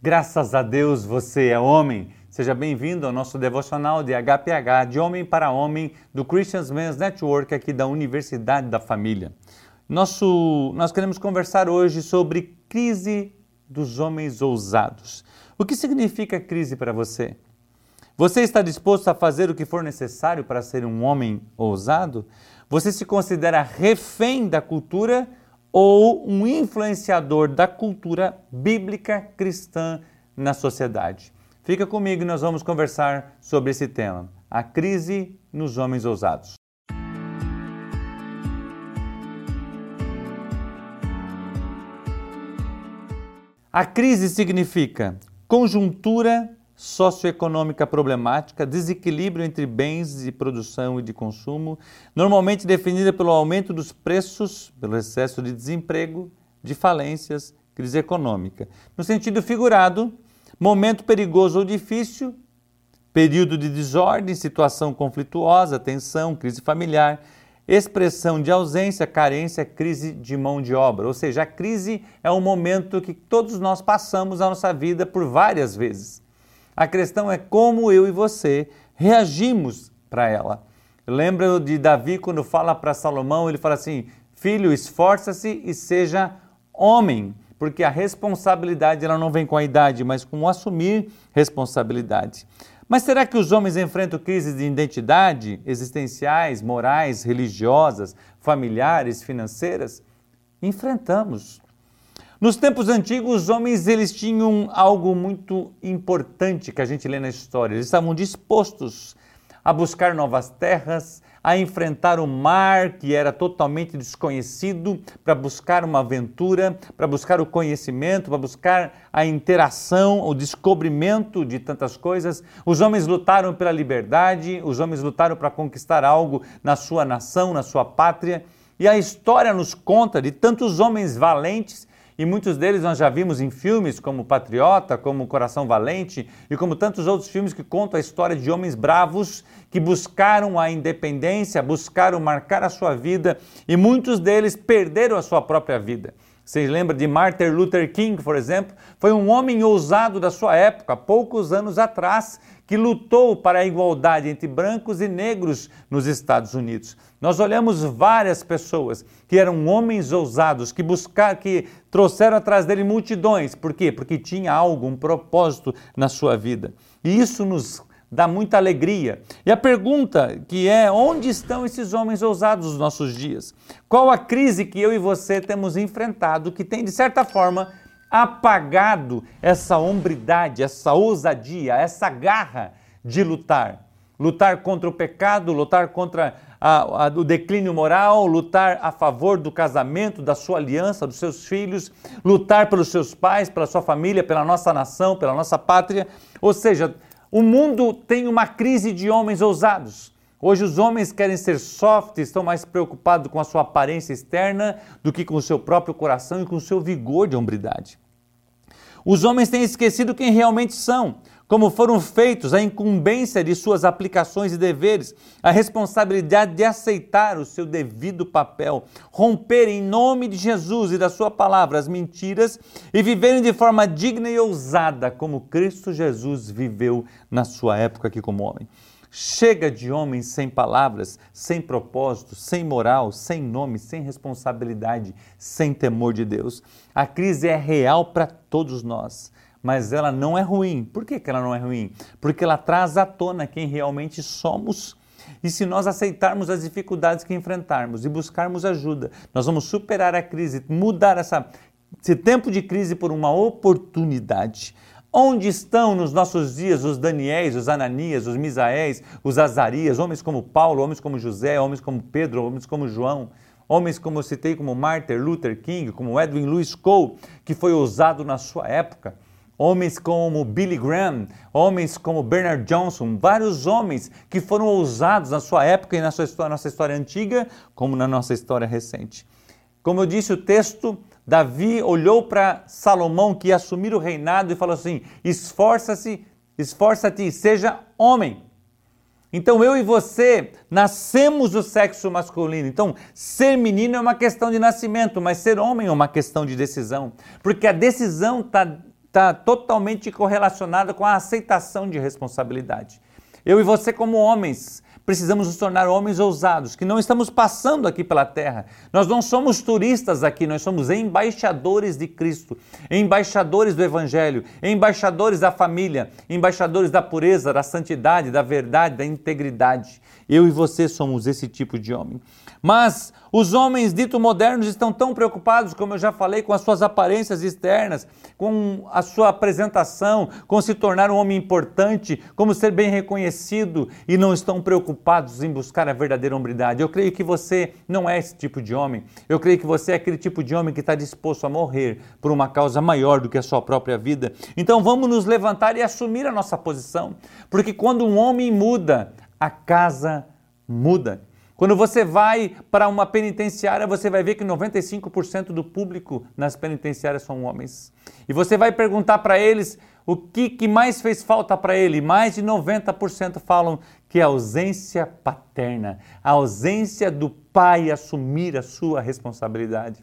Graças a Deus você é homem. Seja bem-vindo ao nosso devocional de HPH, de homem para homem, do Christians Men's Network aqui da Universidade da Família. Nosso, nós queremos conversar hoje sobre crise dos homens ousados. O que significa crise para você? Você está disposto a fazer o que for necessário para ser um homem ousado? Você se considera refém da cultura ou um influenciador da cultura bíblica cristã na sociedade. Fica comigo e nós vamos conversar sobre esse tema: a crise nos homens ousados. A crise significa conjuntura socioeconômica problemática, desequilíbrio entre bens de produção e de consumo, normalmente definida pelo aumento dos preços, pelo excesso de desemprego, de falências, crise econômica. No sentido figurado, momento perigoso ou difícil, período de desordem, situação conflituosa, tensão, crise familiar, expressão de ausência, carência, crise de mão de obra. Ou seja, a crise é um momento que todos nós passamos na nossa vida por várias vezes. A questão é como eu e você reagimos para ela. Lembra de Davi quando fala para Salomão, ele fala assim: Filho, esforça-se e seja homem, porque a responsabilidade ela não vem com a idade, mas com o assumir responsabilidade. Mas será que os homens enfrentam crises de identidade, existenciais, morais, religiosas, familiares, financeiras? Enfrentamos. Nos tempos antigos, os homens eles tinham algo muito importante que a gente lê na história. Eles estavam dispostos a buscar novas terras, a enfrentar o mar que era totalmente desconhecido, para buscar uma aventura, para buscar o conhecimento, para buscar a interação, o descobrimento de tantas coisas. Os homens lutaram pela liberdade, os homens lutaram para conquistar algo na sua nação, na sua pátria. E a história nos conta de tantos homens valentes e muitos deles nós já vimos em filmes como Patriota, como Coração Valente e como tantos outros filmes que contam a história de homens bravos que buscaram a independência, buscaram marcar a sua vida e muitos deles perderam a sua própria vida. Vocês lembram de Martin Luther King, por exemplo? Foi um homem ousado da sua época, poucos anos atrás, que lutou para a igualdade entre brancos e negros nos Estados Unidos. Nós olhamos várias pessoas que eram homens ousados, que buscaram, que trouxeram atrás dele multidões. Por quê? Porque tinha algo, um propósito na sua vida. E isso nos dá muita alegria. E a pergunta que é: onde estão esses homens ousados nos nossos dias? Qual a crise que eu e você temos enfrentado que tem, de certa forma, apagado essa hombridade, essa ousadia, essa garra de lutar. Lutar contra o pecado, lutar contra a, a, o declínio moral, lutar a favor do casamento, da sua aliança, dos seus filhos, lutar pelos seus pais, pela sua família, pela nossa nação, pela nossa pátria. Ou seja, o mundo tem uma crise de homens ousados. Hoje os homens querem ser soft, estão mais preocupados com a sua aparência externa do que com o seu próprio coração e com o seu vigor de hombridade. Os homens têm esquecido quem realmente são, como foram feitos, a incumbência de suas aplicações e deveres, a responsabilidade de aceitar o seu devido papel, romper em nome de Jesus e da sua palavra as mentiras e viverem de forma digna e ousada, como Cristo Jesus viveu na sua época aqui como homem. Chega de homens sem palavras, sem propósito, sem moral, sem nome, sem responsabilidade, sem temor de Deus. A crise é real para todos nós, mas ela não é ruim. Por que, que ela não é ruim? Porque ela traz à tona quem realmente somos. E se nós aceitarmos as dificuldades que enfrentarmos e buscarmos ajuda, nós vamos superar a crise, mudar essa, esse tempo de crise por uma oportunidade. Onde estão nos nossos dias os Daniéis, os Ananias, os Misaéis, os Azarias, homens como Paulo, homens como José, homens como Pedro, homens como João, homens como eu citei como Martin Luther King, como Edwin Lewis Cole, que foi ousado na sua época, homens como Billy Graham, homens como Bernard Johnson, vários homens que foram ousados na sua época e na sua história, nossa história antiga, como na nossa história recente. Como eu disse, o texto Davi olhou para Salomão que ia assumir o reinado e falou assim: esforça-se, esforça-te, seja homem. Então eu e você nascemos do sexo masculino. Então ser menino é uma questão de nascimento, mas ser homem é uma questão de decisão, porque a decisão está está totalmente correlacionada com a aceitação de responsabilidade. Eu e você, como homens, precisamos nos tornar homens ousados, que não estamos passando aqui pela terra. Nós não somos turistas aqui, nós somos embaixadores de Cristo, embaixadores do Evangelho, embaixadores da família, embaixadores da pureza, da santidade, da verdade, da integridade. Eu e você somos esse tipo de homem. Mas os homens dito modernos estão tão preocupados, como eu já falei, com as suas aparências externas, com a sua apresentação, com se tornar um homem importante, como ser bem reconhecido e não estão preocupados em buscar a verdadeira hombridade. Eu creio que você não é esse tipo de homem. Eu creio que você é aquele tipo de homem que está disposto a morrer por uma causa maior do que a sua própria vida. Então vamos nos levantar e assumir a nossa posição, porque quando um homem muda, a casa muda. Quando você vai para uma penitenciária, você vai ver que 95% do público nas penitenciárias são homens. E você vai perguntar para eles o que, que mais fez falta para ele. Mais de 90% falam que é a ausência paterna, a ausência do pai assumir a sua responsabilidade.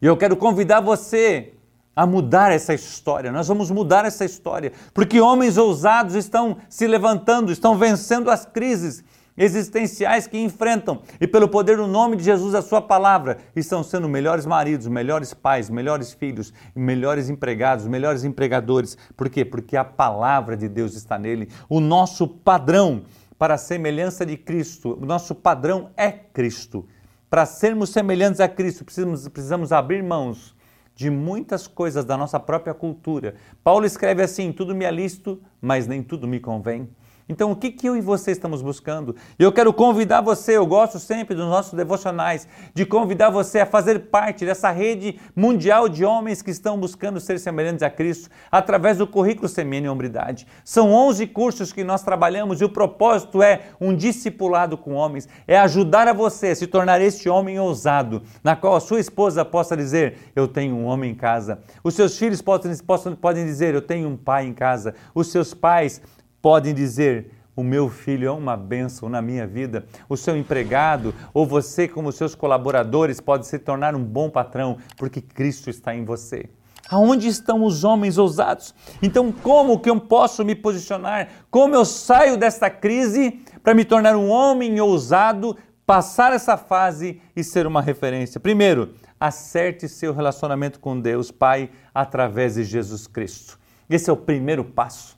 E eu quero convidar você a mudar essa história. Nós vamos mudar essa história, porque homens ousados estão se levantando, estão vencendo as crises existenciais que enfrentam e pelo poder do nome de Jesus, a sua palavra, estão sendo melhores maridos, melhores pais, melhores filhos, melhores empregados, melhores empregadores. Por quê? Porque a palavra de Deus está nele. O nosso padrão para a semelhança de Cristo, o nosso padrão é Cristo. Para sermos semelhantes a Cristo, precisamos, precisamos abrir mãos de muitas coisas da nossa própria cultura. Paulo escreve assim: tudo me é lícito, mas nem tudo me convém. Então, o que, que eu e você estamos buscando? Eu quero convidar você, eu gosto sempre dos nossos devocionais, de convidar você a fazer parte dessa rede mundial de homens que estão buscando ser semelhantes a Cristo através do currículo Semene Hombridade. São 11 cursos que nós trabalhamos e o propósito é um discipulado com homens, é ajudar a você a se tornar este homem ousado, na qual a sua esposa possa dizer: Eu tenho um homem em casa. Os seus filhos possam, possam, podem dizer: Eu tenho um pai em casa. Os seus pais podem dizer: o meu filho é uma bênção na minha vida. O seu empregado ou você, como seus colaboradores, pode se tornar um bom patrão, porque Cristo está em você. Aonde estão os homens ousados? Então, como que eu posso me posicionar? Como eu saio desta crise para me tornar um homem ousado, passar essa fase e ser uma referência? Primeiro, acerte seu relacionamento com Deus Pai através de Jesus Cristo. Esse é o primeiro passo.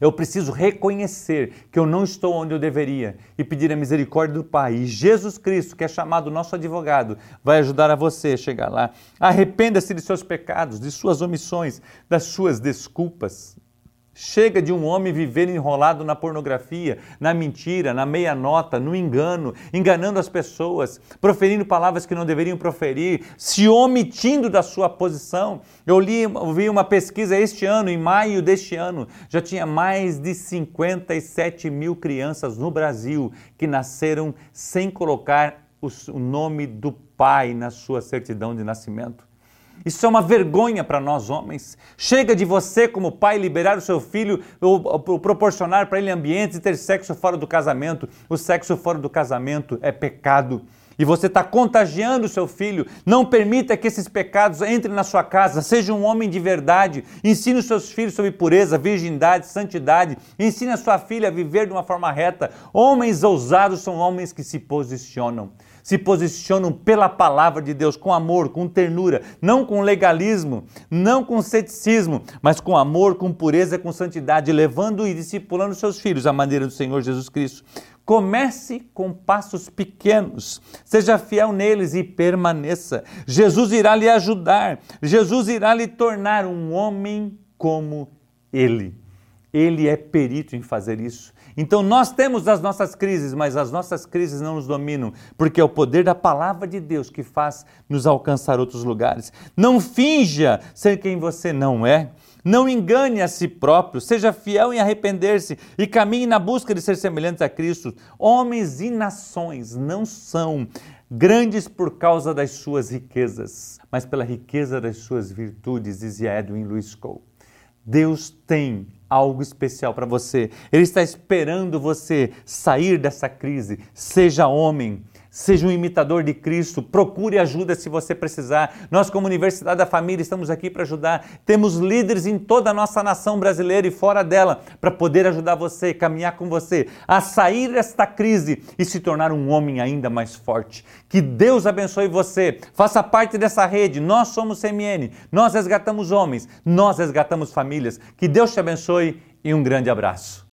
Eu preciso reconhecer que eu não estou onde eu deveria e pedir a misericórdia do Pai. E Jesus Cristo, que é chamado nosso advogado, vai ajudar a você a chegar lá. Arrependa-se de seus pecados, de suas omissões, das suas desculpas. Chega de um homem viver enrolado na pornografia, na mentira, na meia nota, no engano, enganando as pessoas, proferindo palavras que não deveriam proferir, se omitindo da sua posição. Eu li, vi uma pesquisa este ano, em maio deste ano, já tinha mais de 57 mil crianças no Brasil que nasceram sem colocar o nome do pai na sua certidão de nascimento. Isso é uma vergonha para nós homens. Chega de você, como pai, liberar o seu filho ou, ou proporcionar para ele ambientes e ter sexo fora do casamento. O sexo fora do casamento é pecado. E você está contagiando o seu filho. Não permita que esses pecados entrem na sua casa. Seja um homem de verdade. Ensine os seus filhos sobre pureza, virgindade, santidade. Ensine a sua filha a viver de uma forma reta. Homens ousados são homens que se posicionam se posicionam pela palavra de Deus com amor, com ternura, não com legalismo, não com ceticismo, mas com amor, com pureza, com santidade, levando e discipulando seus filhos à maneira do Senhor Jesus Cristo. Comece com passos pequenos, seja fiel neles e permaneça. Jesus irá lhe ajudar, Jesus irá lhe tornar um homem como ele. Ele é perito em fazer isso. Então nós temos as nossas crises, mas as nossas crises não nos dominam, porque é o poder da palavra de Deus que faz nos alcançar outros lugares. Não finja ser quem você não é. Não engane a si próprio, seja fiel em arrepender-se e caminhe na busca de ser semelhantes a Cristo. Homens e nações não são grandes por causa das suas riquezas, mas pela riqueza das suas virtudes, dizia Edwin Lewis Cole. Deus tem algo especial para você. Ele está esperando você sair dessa crise. Seja homem, Seja um imitador de Cristo, procure ajuda se você precisar. Nós, como Universidade da Família, estamos aqui para ajudar. Temos líderes em toda a nossa nação brasileira e fora dela para poder ajudar você, caminhar com você a sair desta crise e se tornar um homem ainda mais forte. Que Deus abençoe você. Faça parte dessa rede. Nós somos CMN. Nós resgatamos homens, nós resgatamos famílias. Que Deus te abençoe e um grande abraço.